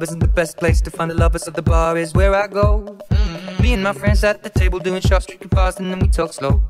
club isn't the best place to find the lovers, so the bar is where I go. Me and my friends at the table doing shots, drinking fast, and then we talk slow.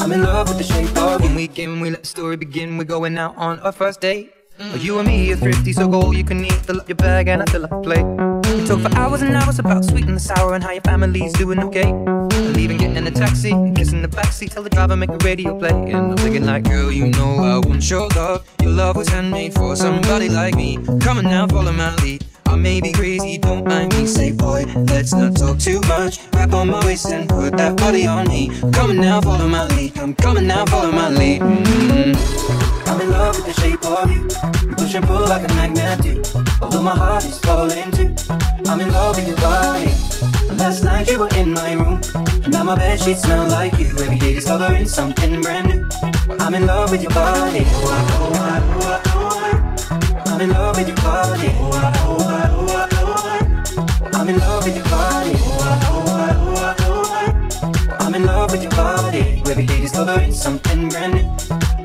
I'm in love with the shape of you. We came, we let the story begin. We're going out on our first date. Mm. You and me are thrifty, so go all you can eat. Fill up your bag and I fill up a plate. We talk for hours and hours about sweet and the sour and how your family's doing okay. Leaving, getting in a taxi, kissing the backseat, tell the driver make the radio play. And I'm thinking like, girl, you know I want your love. Your love was handmade for somebody like me. Come on now, follow my lead. I may be crazy, don't mind me. Let's not talk too much. Wrap on my waist and put that body on me. Coming now, follow my lead. I'm coming now, follow my lead. Mm-hmm. I'm in love with the shape of you. Push and pull like a magnet do. Although my heart is falling too. I'm in love with your body. Last night you were in my room. And now my bed sheets smell like you. Every day discovering something brand new. I'm in love with your body. I'm in love with your body. I'm discovering something brand new.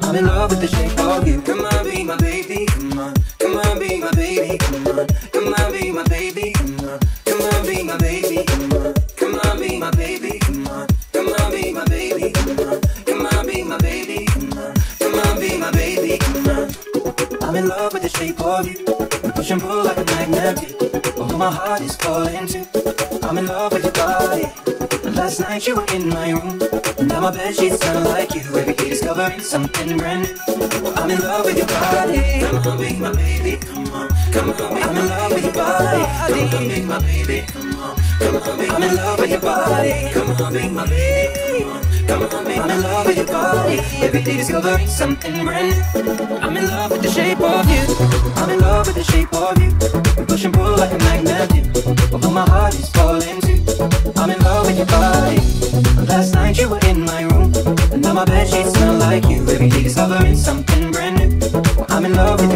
I'm in love with the shape of you. Come on, be my baby. Come on, come on, be my baby. Come on, come on, be my baby. Come on, come on, be my baby. Come on, come on, be my baby. Come on, come on, be my baby. Come on, come on, be my baby. Come on, come on, be my baby. Come on. I'm in love with the shape of you. We push and pull like a magnet. Although my heart is falling too. I'm in love with body. Last night you were in my room. Now my bed sheets smell like you. Every day discovering something brand new. I'm in love with your body. Come on, be my baby. Come on, come on, be I'm in love with your body. Come on, be my baby. Come on, come on, be I'm in love with your body. Come on, be my baby. Come on. Come on, baby, I'm in love with your body. Every day discovering something brand new. I'm in love with the shape of you. I'm in love with the shape of you. Push and pull like a magnet do. Although my your body. Last night you were in my room. And now my bed sheets smell like you. Every day discovering something brand new. I'm in love with